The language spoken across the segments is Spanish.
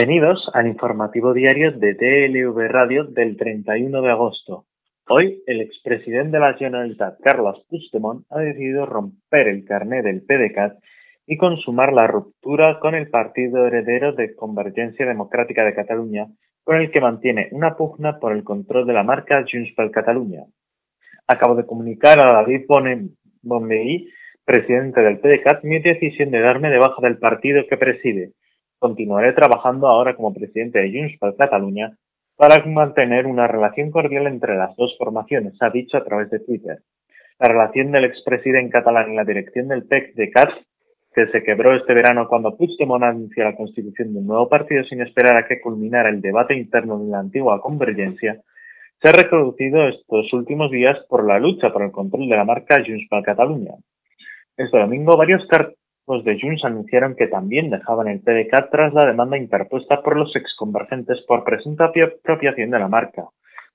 Bienvenidos al informativo diario de DLV Radio del 31 de agosto. Hoy, el expresidente de la Generalitat, Carlos Puigdemont, ha decidido romper el carné del PDCAT y consumar la ruptura con el partido heredero de Convergencia Democrática de Cataluña, con el que mantiene una pugna por el control de la marca Junts per Catalunya. Acabo de comunicar a David Bonvehí, presidente del PDCAT, mi decisión de darme de baja del partido que preside Continuaré trabajando ahora como presidente de Junts per Catalunya para mantener una relación cordial entre las dos formaciones, ha dicho a través de Twitter. La relación del expresidente catalán y la dirección del PEC de CAT, que se quebró este verano cuando Puigdemont anunció la constitución de un nuevo partido sin esperar a que culminara el debate interno de la antigua convergencia, se ha reproducido estos últimos días por la lucha por el control de la marca Junts per Catalunya. Este domingo, varios los de Junts anunciaron que también dejaban el PDK tras la demanda interpuesta por los exconvergentes por presunta apropiación de la marca,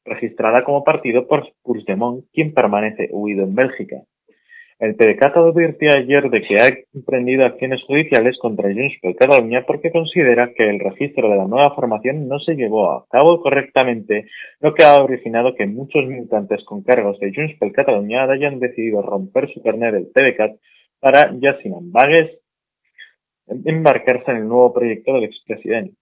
registrada como partido por Puigdemont, quien permanece huido en Bélgica. El PDCAT advirtió ayer de que ha emprendido acciones judiciales contra Junts per Catalunya porque considera que el registro de la nueva formación no se llevó a cabo correctamente, lo que ha originado que muchos militantes con cargos de Junts per Catalunya hayan decidido romper su carnet del para, ya sin ambagues, embarcarse en el nuevo proyecto del expresidente.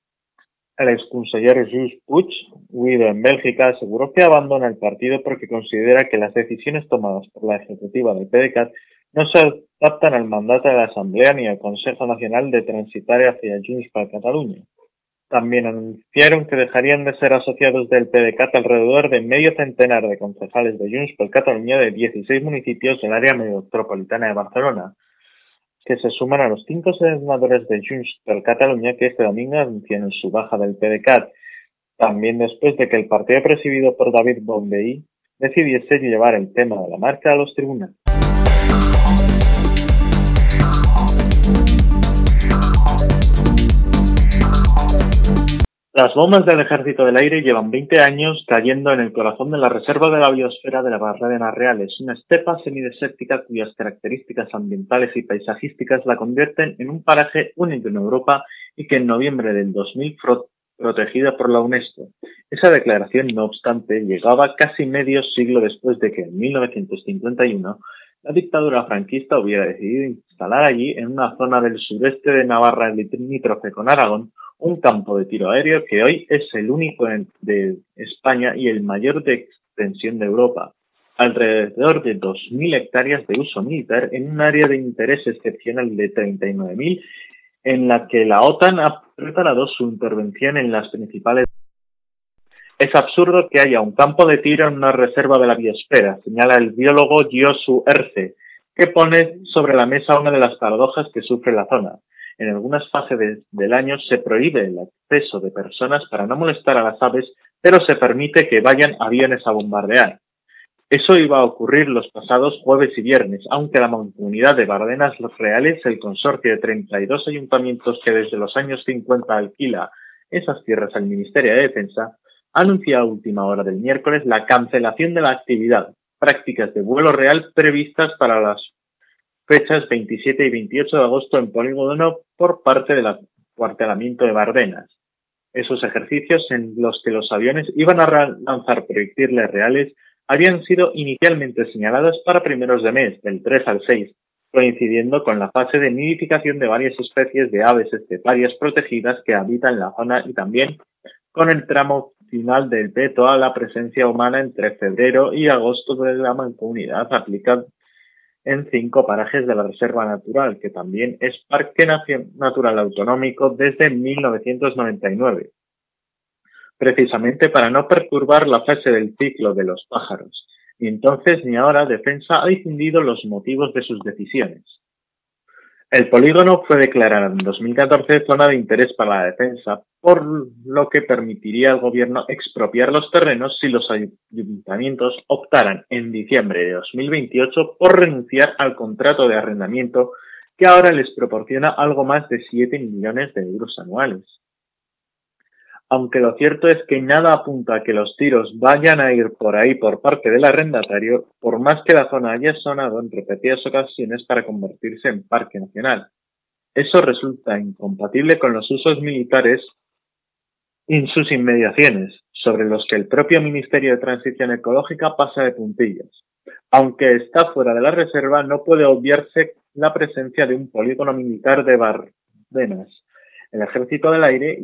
El exconseller Just Puig, huido en Bélgica, aseguró que abandona el partido porque considera que las decisiones tomadas por la ejecutiva del PDCAT no se adaptan al mandato de la Asamblea ni al Consejo Nacional de transitar hacia Junts para Cataluña. También anunciaron que dejarían de ser asociados del PDCAT alrededor de medio centenar de concejales de Junts per Catalunya de 16 municipios del área metropolitana de Barcelona, que se suman a los cinco senadores de Junts per Catalunya que este domingo anunciaron su baja del PDCAT, también después de que el partido presidido por David Bombay decidiese llevar el tema de la marca a los tribunales. Las bombas del Ejército del Aire llevan 20 años cayendo en el corazón de la reserva de la biosfera de las Barreras Reales, una estepa semidesértica cuyas características ambientales y paisajísticas la convierten en un paraje único en Europa y que en noviembre del 2000 fue protegida por la UNESCO. Esa declaración, no obstante, llegaba casi medio siglo después de que en 1951 la dictadura franquista hubiera decidido instalar allí, en una zona del sureste de Navarra limítrofe con Aragón, un campo de tiro aéreo que hoy es el único de España y el mayor de extensión de Europa. Alrededor de 2.000 hectáreas de uso militar en un área de interés excepcional de 39.000 en la que la OTAN ha preparado su intervención en las principales. Es absurdo que haya un campo de tiro en una reserva de la biosfera, señala el biólogo Josu Erce, que pone sobre la mesa una de las paradojas que sufre la zona en algunas fases del año se prohíbe el acceso de personas para no molestar a las aves, pero se permite que vayan aviones a bombardear. Eso iba a ocurrir los pasados jueves y viernes, aunque la mancomunidad de Bardenas Reales, el consorcio de 32 ayuntamientos que desde los años 50 alquila esas tierras al Ministerio de Defensa, anunció a última hora del miércoles la cancelación de la actividad, prácticas de vuelo real previstas para las fechas 27 y 28 de agosto en Polígono por parte del acuartelamiento de Bardenas. Esos ejercicios en los que los aviones iban a lanzar proyectiles reales habían sido inicialmente señalados para primeros de mes, del 3 al 6, coincidiendo con la fase de nidificación de varias especies de aves esteparias protegidas que habitan la zona y también con el tramo final del peto a la presencia humana entre febrero y agosto de la mancomunidad aplicada en cinco parajes de la Reserva Natural, que también es Parque Natural Autonómico desde 1999, precisamente para no perturbar la fase del ciclo de los pájaros. Ni entonces ni ahora Defensa ha difundido los motivos de sus decisiones. El polígono fue declarado en 2014 zona de interés para la defensa, por lo que permitiría al gobierno expropiar los terrenos si los ayuntamientos optaran en diciembre de 2028 por renunciar al contrato de arrendamiento que ahora les proporciona algo más de 7 millones de euros anuales aunque lo cierto es que nada apunta a que los tiros vayan a ir por ahí por parte del arrendatario, por más que la zona haya sonado en repetidas ocasiones para convertirse en parque nacional. Eso resulta incompatible con los usos militares en sus inmediaciones, sobre los que el propio Ministerio de Transición Ecológica pasa de puntillas. Aunque está fuera de la reserva, no puede obviarse la presencia de un polígono militar de Bardenas. El Ejército del Aire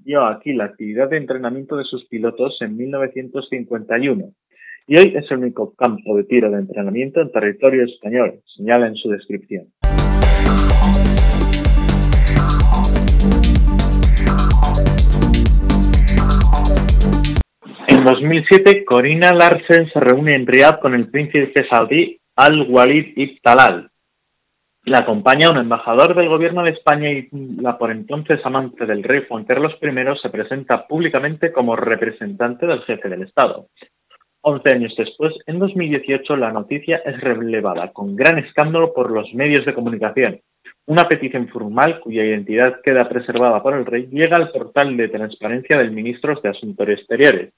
incidió aquí la actividad de entrenamiento de sus pilotos en 1951 y hoy es el único campo de tiro de entrenamiento en territorio español, señala en su descripción. En 2007, Corina Larsen se reúne en Riyadh con el príncipe saudí Al-Walid ibn Talal. La acompaña un embajador del gobierno de España y la por entonces amante del rey Juan Carlos I se presenta públicamente como representante del jefe del Estado. Once años después, en 2018, la noticia es relevada con gran escándalo por los medios de comunicación. Una petición formal, cuya identidad queda preservada por el rey, llega al portal de transparencia del ministro de Asuntos Exteriores,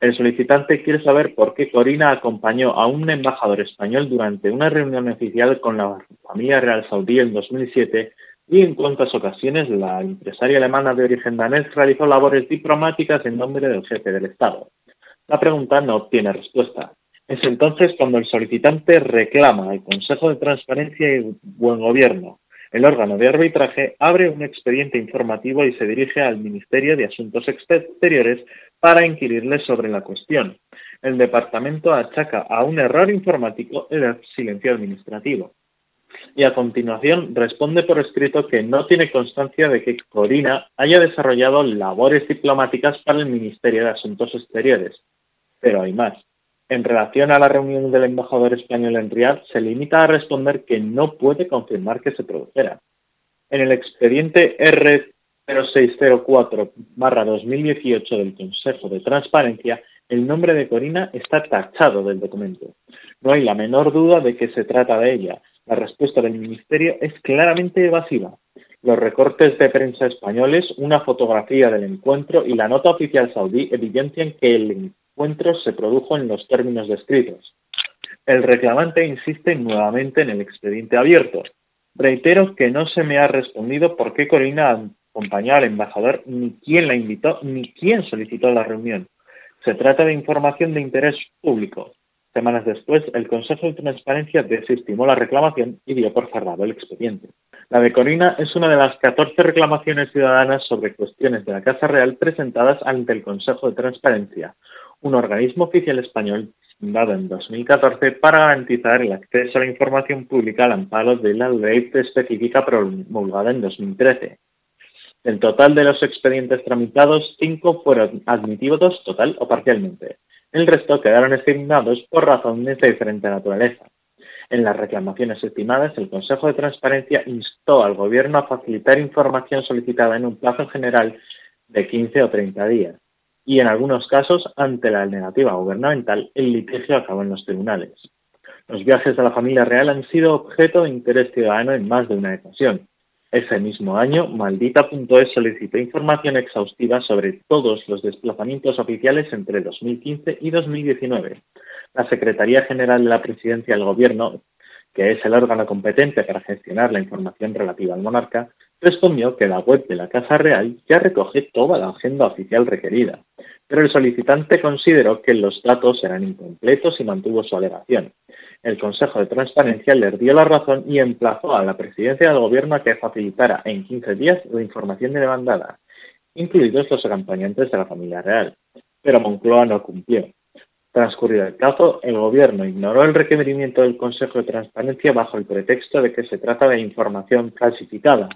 el solicitante quiere saber por qué Corina acompañó a un embajador español durante una reunión oficial con la familia real saudí en 2007 y en cuántas ocasiones la empresaria alemana de origen danés realizó labores diplomáticas en nombre del jefe del Estado. La pregunta no obtiene respuesta. Es entonces cuando el solicitante reclama al Consejo de Transparencia y Buen Gobierno. El órgano de arbitraje abre un expediente informativo y se dirige al Ministerio de Asuntos Exteriores para inquirirle sobre la cuestión. El departamento achaca a un error informático el silencio administrativo. Y a continuación responde por escrito que no tiene constancia de que Corina haya desarrollado labores diplomáticas para el Ministerio de Asuntos Exteriores. Pero hay más. En relación a la reunión del embajador español en Riyadh, se limita a responder que no puede confirmar que se produjera. En el expediente R 0604-2018 del Consejo de Transparencia, el nombre de Corina está tachado del documento. No hay la menor duda de que se trata de ella. La respuesta del Ministerio es claramente evasiva. Los recortes de prensa españoles, una fotografía del encuentro y la nota oficial saudí evidencian que el encuentro se produjo en los términos descritos. El reclamante insiste nuevamente en el expediente abierto. Reitero que no se me ha respondido por qué Corina acompañó al embajador ni quién la invitó ni quién solicitó la reunión. Se trata de información de interés público. Semanas después, el Consejo de Transparencia desestimó la reclamación y dio por cerrado el expediente. La de Corina es una de las 14 reclamaciones ciudadanas sobre cuestiones de la Casa Real presentadas ante el Consejo de Transparencia, un organismo oficial español fundado en 2014 para garantizar el acceso a la información pública al amparo de la ley específica promulgada en 2013. Del total de los expedientes tramitados, cinco fueron admitidos total o parcialmente. El resto quedaron estimados por razones de diferente naturaleza. En las reclamaciones estimadas, el Consejo de Transparencia instó al Gobierno a facilitar información solicitada en un plazo general de 15 o 30 días. Y en algunos casos, ante la negativa gubernamental, el litigio acabó en los tribunales. Los viajes de la familia real han sido objeto de interés ciudadano en más de una ocasión. Ese mismo año, Maldita.es solicitó información exhaustiva sobre todos los desplazamientos oficiales entre 2015 y 2019. La Secretaría General de la Presidencia del Gobierno, que es el órgano competente para gestionar la información relativa al monarca, respondió que la web de la Casa Real ya recoge toda la agenda oficial requerida, pero el solicitante consideró que los datos eran incompletos y mantuvo su alegación el Consejo de Transparencia le dio la razón y emplazó a la presidencia del gobierno a que facilitara en 15 días la información demandada, incluidos los acompañantes de la familia real. Pero Moncloa no cumplió. Transcurrido el plazo, el gobierno ignoró el requerimiento del Consejo de Transparencia bajo el pretexto de que se trata de información clasificada.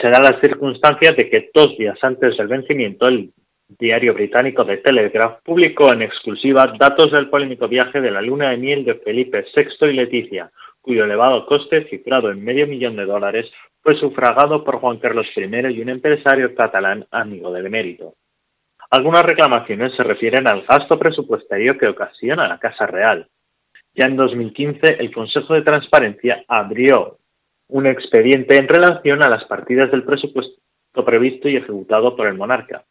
Se da la circunstancia de que dos días antes del vencimiento, el diario británico The Telegraph publicó en exclusiva datos del polémico viaje de la luna de miel de Felipe VI y Leticia, cuyo elevado coste, cifrado en medio millón de dólares, fue sufragado por Juan Carlos I y un empresario catalán amigo del emérito. Algunas reclamaciones se refieren al gasto presupuestario que ocasiona la Casa Real. Ya en 2015, el Consejo de Transparencia abrió un expediente en relación a las partidas del presupuesto previsto y ejecutado por el monarca.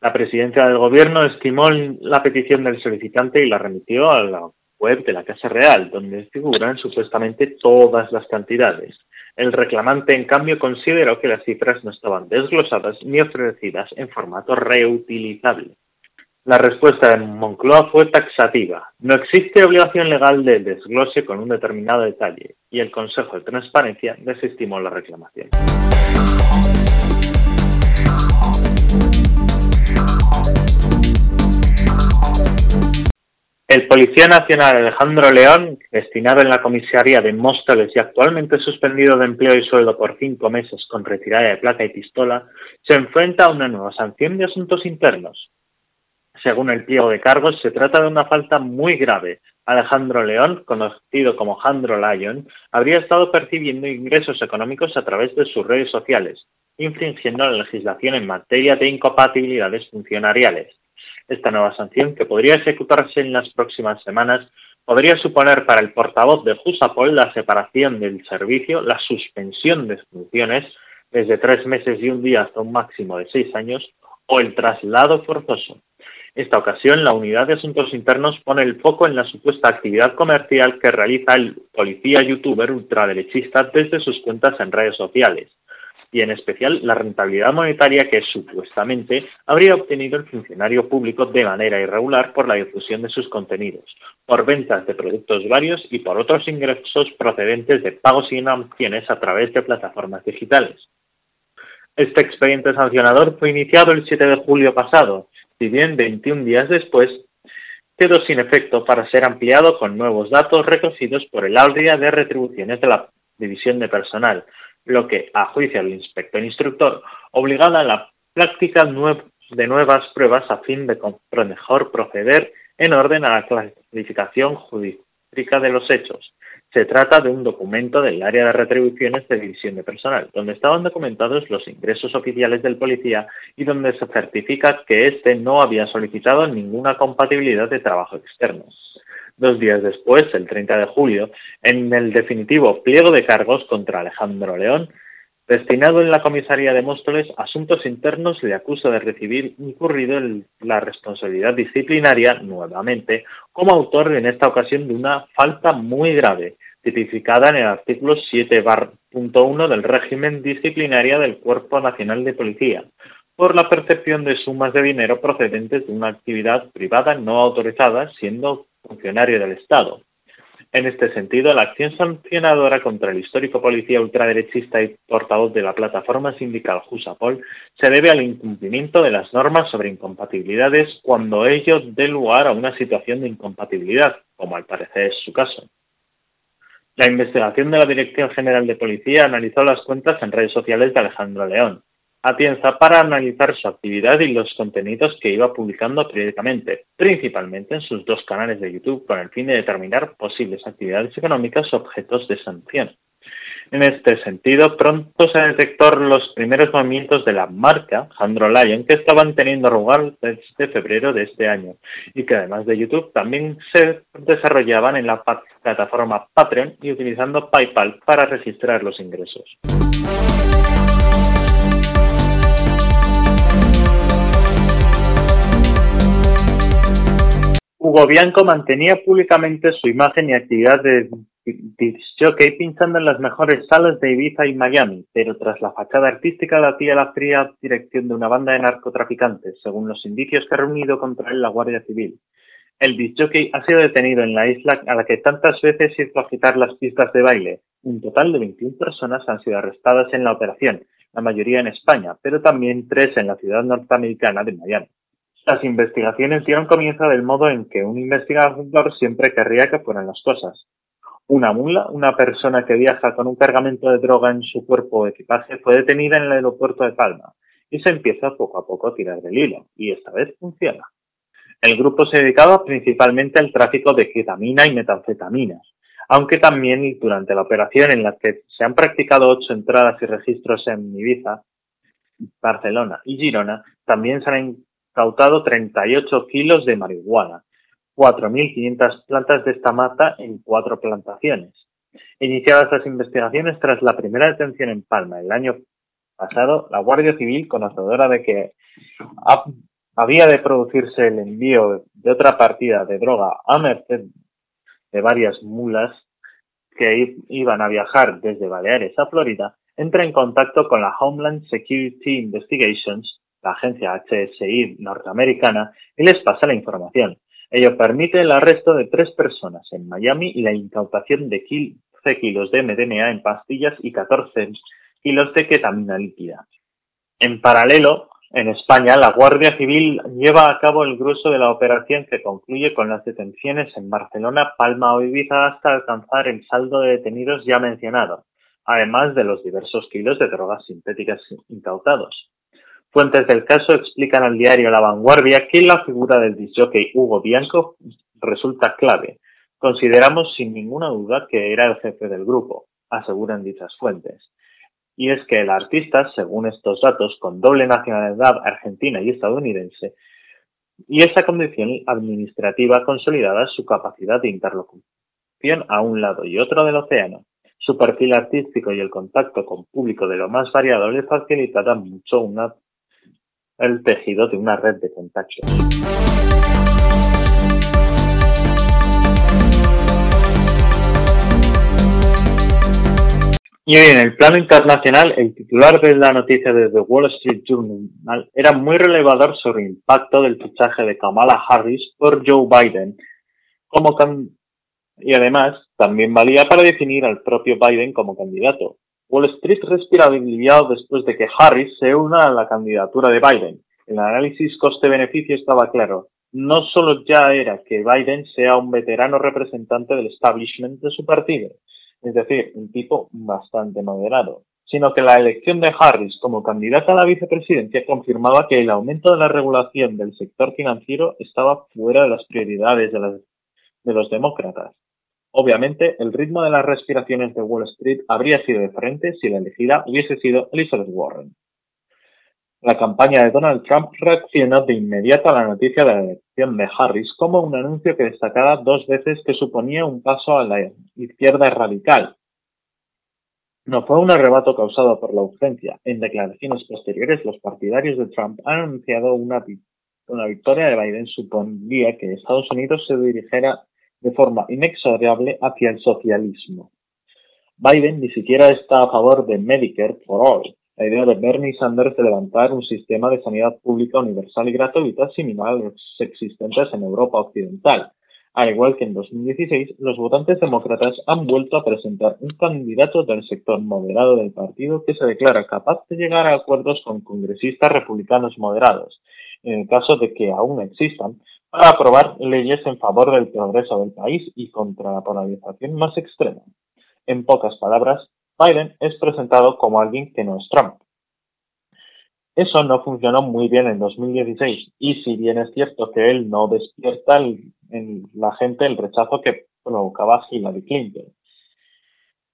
La presidencia del gobierno estimó la petición del solicitante y la remitió a la web de la Casa Real, donde figuran supuestamente todas las cantidades. El reclamante, en cambio, consideró que las cifras no estaban desglosadas ni ofrecidas en formato reutilizable. La respuesta de Moncloa fue taxativa. No existe obligación legal de desglose con un determinado detalle y el Consejo de Transparencia desestimó la reclamación. El Policía Nacional Alejandro León, destinado en la comisaría de Móstoles y actualmente suspendido de empleo y sueldo por cinco meses con retirada de placa y pistola, se enfrenta a una nueva sanción de asuntos internos. Según el pliego de cargos, se trata de una falta muy grave. Alejandro León, conocido como Jandro Lyon, habría estado percibiendo ingresos económicos a través de sus redes sociales, infringiendo la legislación en materia de incompatibilidades funcionariales. Esta nueva sanción, que podría ejecutarse en las próximas semanas, podría suponer para el portavoz de Jusapol la separación del servicio, la suspensión de funciones desde tres meses y un día hasta un máximo de seis años o el traslado forzoso. Esta ocasión, la Unidad de Asuntos Internos pone el foco en la supuesta actividad comercial que realiza el policía youtuber ultraderechista desde sus cuentas en redes sociales, y en especial la rentabilidad monetaria que supuestamente habría obtenido el funcionario público de manera irregular por la difusión de sus contenidos, por ventas de productos varios y por otros ingresos procedentes de pagos y inacciones a través de plataformas digitales. Este expediente sancionador fue iniciado el 7 de julio pasado si bien 21 días después quedó sin efecto para ser ampliado con nuevos datos recogidos por el área de retribuciones de la División de Personal, lo que, a juicio del inspector instructor, obligaba a la práctica de nuevas pruebas a fin de mejor proceder en orden a la clasificación jurídica de los hechos, se trata de un documento del área de retribuciones de división de personal, donde estaban documentados los ingresos oficiales del policía y donde se certifica que éste no había solicitado ninguna compatibilidad de trabajo externo. Dos días después, el 30 de julio, en el definitivo pliego de cargos contra Alejandro León, Destinado en la comisaría de Móstoles, Asuntos Internos le acusa de recibir incurrido en la responsabilidad disciplinaria, nuevamente, como autor en esta ocasión de una falta muy grave, tipificada en el artículo 7.1 del régimen disciplinario del Cuerpo Nacional de Policía, por la percepción de sumas de dinero procedentes de una actividad privada no autorizada, siendo funcionario del Estado. En este sentido, la acción sancionadora contra el histórico policía ultraderechista y portavoz de la plataforma sindical Jusapol se debe al incumplimiento de las normas sobre incompatibilidades cuando ello dé lugar a una situación de incompatibilidad, como al parecer es su caso. La investigación de la Dirección General de Policía analizó las cuentas en redes sociales de Alejandro León, Atienza para analizar su actividad y los contenidos que iba publicando periódicamente, principalmente en sus dos canales de YouTube, con el fin de determinar posibles actividades económicas objetos de sanción. En este sentido, pronto se detectó los primeros movimientos de la marca Jandro Lion que estaban teniendo lugar desde febrero de este año y que además de YouTube también se desarrollaban en la plataforma Patreon y utilizando PayPal para registrar los ingresos. Hugo Bianco mantenía públicamente su imagen y actividad de disc pinchando en las mejores salas de Ibiza y Miami, pero tras la fachada artística latía la fría dirección de una banda de narcotraficantes, según los indicios que ha reunido contra él la Guardia Civil. El disc ha sido detenido en la isla a la que tantas veces hizo agitar las pistas de baile. Un total de 21 personas han sido arrestadas en la operación, la mayoría en España, pero también tres en la ciudad norteamericana de Miami. Las investigaciones dieron comienzo del modo en que un investigador siempre querría que fueran las cosas. Una mula, una persona que viaja con un cargamento de droga en su cuerpo o equipaje, fue detenida en el aeropuerto de Palma y se empieza poco a poco a tirar del hilo, y esta vez funciona. El grupo se dedicaba principalmente al tráfico de ketamina y metanfetaminas, aunque también durante la operación en la que se han practicado ocho entradas y registros en Ibiza, Barcelona y Girona, también se han cautado 38 kilos de marihuana, 4.500 plantas de esta mata en cuatro plantaciones. Iniciadas las investigaciones tras la primera detención en Palma el año pasado, la Guardia Civil, conocedora de que había de producirse el envío de otra partida de droga a merced de varias mulas que iban a viajar desde Baleares a Florida, entra en contacto con la Homeland Security Investigations, la agencia HSI norteamericana, y les pasa la información. Ello permite el arresto de tres personas en Miami y la incautación de 15 kilos de MDMA en pastillas y 14 kilos de ketamina líquida. En paralelo, en España, la Guardia Civil lleva a cabo el grueso de la operación que concluye con las detenciones en Barcelona, Palma o Ibiza hasta alcanzar el saldo de detenidos ya mencionado, además de los diversos kilos de drogas sintéticas incautados. Fuentes del caso explican al diario La Vanguardia que la figura del disjockey Hugo Bianco resulta clave. Consideramos sin ninguna duda que era el jefe del grupo, aseguran dichas fuentes y es que el artista, según estos datos, con doble nacionalidad argentina y estadounidense, y esa condición administrativa consolidada su capacidad de interlocución a un lado y otro del océano. Su perfil artístico y el contacto con público de lo más variado le facilitarán mucho una, el tejido de una red de contactos. Y en el plano internacional, el titular de la noticia de The Wall Street Journal era muy relevador sobre el impacto del fichaje de Kamala Harris por Joe Biden como y además también valía para definir al propio Biden como candidato. Wall Street respira aliviado después de que Harris se una a la candidatura de Biden. El análisis coste-beneficio estaba claro. No solo ya era que Biden sea un veterano representante del establishment de su partido, es decir, un tipo bastante moderado, sino que la elección de Harris como candidata a la vicepresidencia confirmaba que el aumento de la regulación del sector financiero estaba fuera de las prioridades de, de los demócratas. Obviamente, el ritmo de las respiraciones de Wall Street habría sido diferente si la elegida hubiese sido Elizabeth Warren. La campaña de Donald Trump reaccionó de inmediato a la noticia de la elección de Harris como un anuncio que destacaba dos veces que suponía un paso a la izquierda radical. No fue un arrebato causado por la urgencia. En declaraciones posteriores, los partidarios de Trump han anunciado una, una victoria de Biden suponía que Estados Unidos se dirigiera de forma inexorable hacia el socialismo. Biden ni siquiera está a favor de Medicare for All, la idea de Bernie Sanders de levantar un sistema de sanidad pública universal y gratuita similar a los existentes en Europa Occidental. Al igual que en 2016, los votantes demócratas han vuelto a presentar un candidato del sector moderado del partido que se declara capaz de llegar a acuerdos con congresistas republicanos moderados, en el caso de que aún existan, para aprobar leyes en favor del progreso del país y contra la polarización más extrema. En pocas palabras, Biden es presentado como alguien que no es Trump. Eso no funcionó muy bien en 2016 y si bien es cierto que él no despierta en la gente el rechazo que provocaba Hillary Clinton.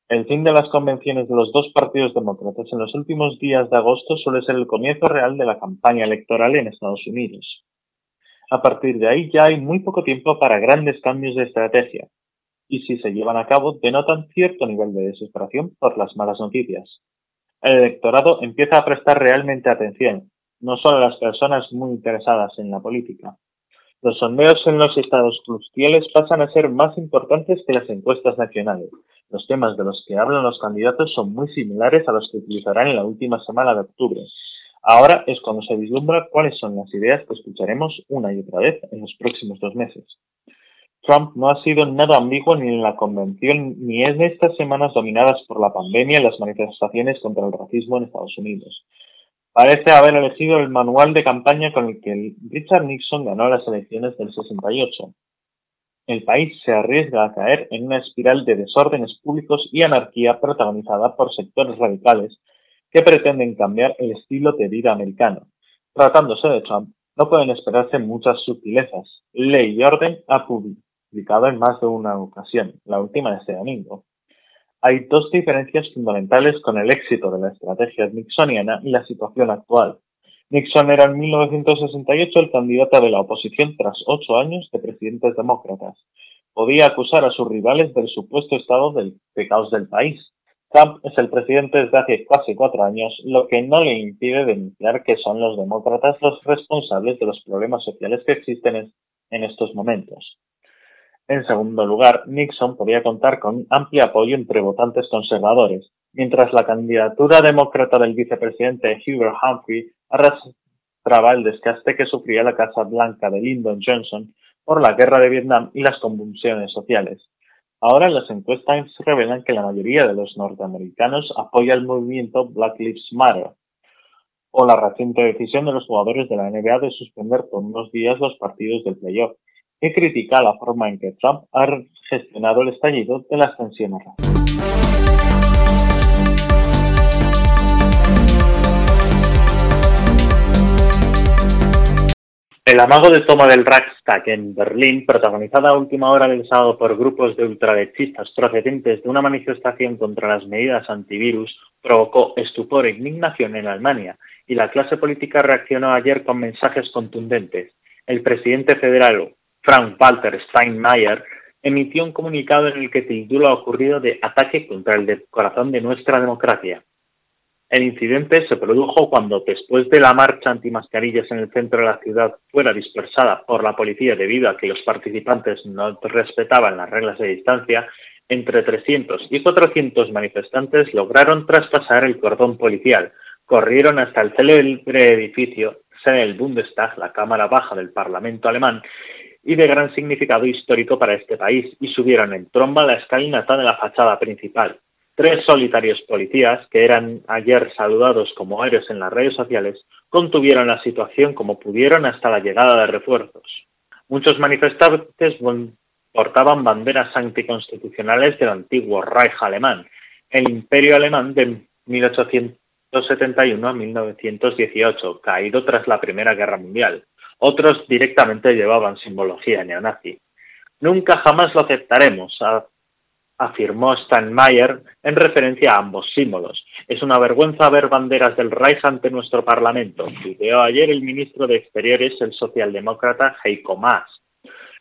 El fin de las convenciones de los dos partidos demócratas en los últimos días de agosto suele ser el comienzo real de la campaña electoral en Estados Unidos. A partir de ahí ya hay muy poco tiempo para grandes cambios de estrategia, y si se llevan a cabo denotan cierto nivel de desesperación por las malas noticias. El electorado empieza a prestar realmente atención, no solo a las personas muy interesadas en la política. Los sondeos en los estados cruciales pasan a ser más importantes que las encuestas nacionales. Los temas de los que hablan los candidatos son muy similares a los que utilizarán en la última semana de octubre. Ahora es cuando se vislumbra cuáles son las ideas que escucharemos una y otra vez en los próximos dos meses. Trump no ha sido nada ambiguo ni en la convención ni en estas semanas dominadas por la pandemia y las manifestaciones contra el racismo en Estados Unidos. Parece haber elegido el manual de campaña con el que Richard Nixon ganó las elecciones del 68. El país se arriesga a caer en una espiral de desórdenes públicos y anarquía protagonizada por sectores radicales que pretenden cambiar el estilo de vida americano. Tratándose de Trump, no pueden esperarse muchas sutilezas. Ley y orden a público en más de una ocasión, la última este domingo. Hay dos diferencias fundamentales con el éxito de la estrategia nixoniana y la situación actual. Nixon era en 1968 el candidato de la oposición tras ocho años de presidentes demócratas. Podía acusar a sus rivales del supuesto estado del, de caos del país. Trump es el presidente desde hace casi cuatro años, lo que no le impide denunciar que son los demócratas los responsables de los problemas sociales que existen en estos momentos. En segundo lugar, Nixon podía contar con amplio apoyo entre votantes conservadores, mientras la candidatura demócrata del vicepresidente Hubert Humphrey arrastraba el desgaste que sufría la Casa Blanca de Lyndon Johnson por la guerra de Vietnam y las convulsiones sociales. Ahora las encuestas revelan que la mayoría de los norteamericanos apoya el movimiento Black Lives Matter, o la reciente decisión de los jugadores de la NBA de suspender por unos días los partidos del playoff, que critica la forma en que Trump ha gestionado el estallido de las tensiones El amago de toma del Reichstag en Berlín, protagonizada a última hora del sábado por grupos de ultraderechistas procedentes de una manifestación contra las medidas antivirus, provocó estupor e indignación en Alemania, y la clase política reaccionó ayer con mensajes contundentes. El presidente federal Frank-Walter Steinmeier, emitió un comunicado en el que tituló lo ocurrido de ataque contra el corazón de nuestra democracia. El incidente se produjo cuando, después de la marcha antimascarillas en el centro de la ciudad fuera dispersada por la policía debido a que los participantes no respetaban las reglas de distancia, entre 300 y 400 manifestantes lograron traspasar el cordón policial, corrieron hasta el célebre edificio, sede del Bundestag, la Cámara Baja del Parlamento alemán, y de gran significado histórico para este país, y subieron en tromba la escalinata de la fachada principal. Tres solitarios policías, que eran ayer saludados como héroes en las redes sociales, contuvieron la situación como pudieron hasta la llegada de refuerzos. Muchos manifestantes portaban banderas anticonstitucionales del antiguo Reich alemán, el imperio alemán de 1871 a 1918, caído tras la Primera Guerra Mundial. Otros directamente llevaban simbología neonazi. Nunca jamás lo aceptaremos, afirmó Steinmeier en referencia a ambos símbolos. Es una vergüenza ver banderas del Reich ante nuestro Parlamento, tuiteó ayer el ministro de Exteriores, el socialdemócrata Heiko Maas.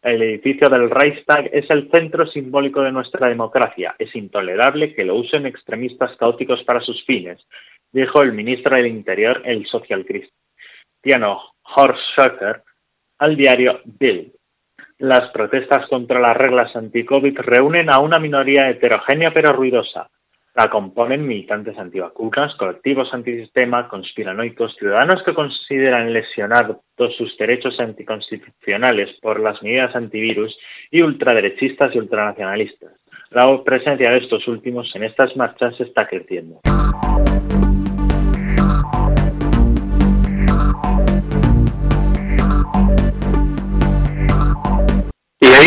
El edificio del Reichstag es el centro simbólico de nuestra democracia. Es intolerable que lo usen extremistas caóticos para sus fines, dijo el ministro del Interior, el socialcristiano Horst Schöcker, al diario Bild. Las protestas contra las reglas anti-COVID reúnen a una minoría heterogénea pero ruidosa. La componen militantes antivacunas, colectivos antisistema, conspiranoicos, ciudadanos que consideran lesionados sus derechos anticonstitucionales por las medidas antivirus y ultraderechistas y ultranacionalistas. La presencia de estos últimos en estas marchas está creciendo.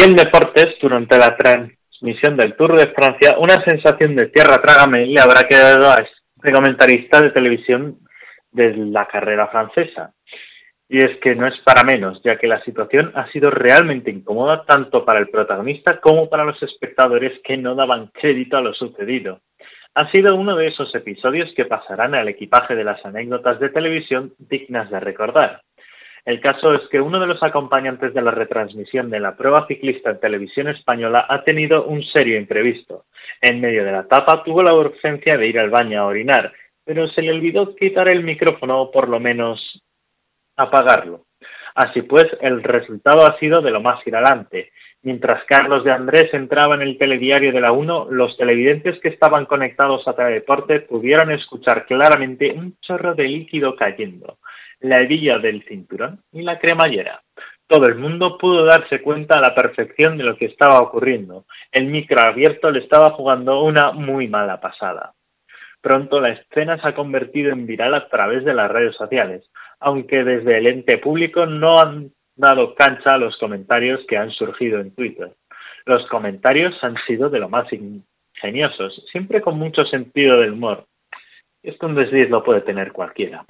En deportes, durante la transmisión del Tour de Francia, una sensación de tierra trágame le habrá quedado a este comentarista de televisión de la carrera francesa. Y es que no es para menos, ya que la situación ha sido realmente incómoda tanto para el protagonista como para los espectadores que no daban crédito a lo sucedido. Ha sido uno de esos episodios que pasarán al equipaje de las anécdotas de televisión dignas de recordar. El caso es que uno de los acompañantes de la retransmisión de la prueba ciclista en televisión española ha tenido un serio imprevisto. En medio de la etapa tuvo la urgencia de ir al baño a orinar, pero se le olvidó quitar el micrófono o por lo menos apagarlo. Así pues, el resultado ha sido de lo más giralante. Mientras Carlos de Andrés entraba en el telediario de la 1, los televidentes que estaban conectados a Teledeporte pudieron escuchar claramente un chorro de líquido cayendo la hebilla del cinturón y la cremallera. Todo el mundo pudo darse cuenta a la perfección de lo que estaba ocurriendo. El micro abierto le estaba jugando una muy mala pasada. Pronto la escena se ha convertido en viral a través de las redes sociales, aunque desde el ente público no han dado cancha a los comentarios que han surgido en Twitter. Los comentarios han sido de lo más ingeniosos, siempre con mucho sentido del humor. Esto un desliz lo puede tener cualquiera.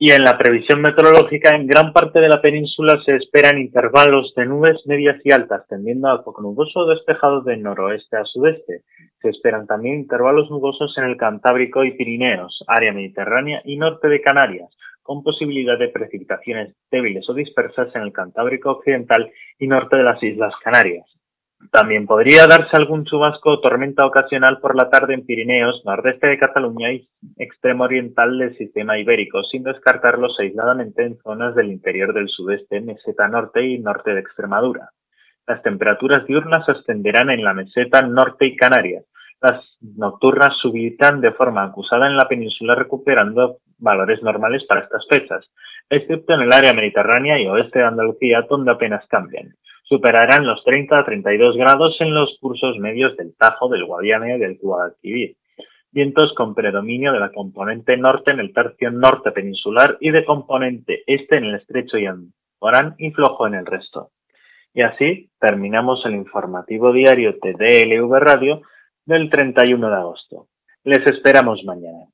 Y en la previsión meteorológica en gran parte de la península se esperan intervalos de nubes medias y altas, tendiendo a poco nuboso despejado de noroeste a sudeste. Se esperan también intervalos nubosos en el Cantábrico y Pirineos, área mediterránea y norte de Canarias, con posibilidad de precipitaciones débiles o dispersas en el Cantábrico occidental y norte de las Islas Canarias. También podría darse algún chubasco o tormenta ocasional por la tarde en Pirineos, nordeste de Cataluña y extremo oriental del sistema ibérico, sin descartarlos aisladamente en zonas del interior del sudeste, meseta norte y norte de Extremadura. Las temperaturas diurnas se extenderán en la meseta norte y Canarias. Las nocturnas subirán de forma acusada en la península recuperando valores normales para estas fechas, excepto en el área mediterránea y oeste de Andalucía, donde apenas cambian superarán los 30 a 32 grados en los cursos medios del Tajo, del Guadiana y del Guadalquivir. Vientos con predominio de la componente norte en el tercio norte peninsular y de componente este en el estrecho y Orán y flojo en el resto. Y así terminamos el informativo diario TDLV Radio del 31 de agosto. Les esperamos mañana.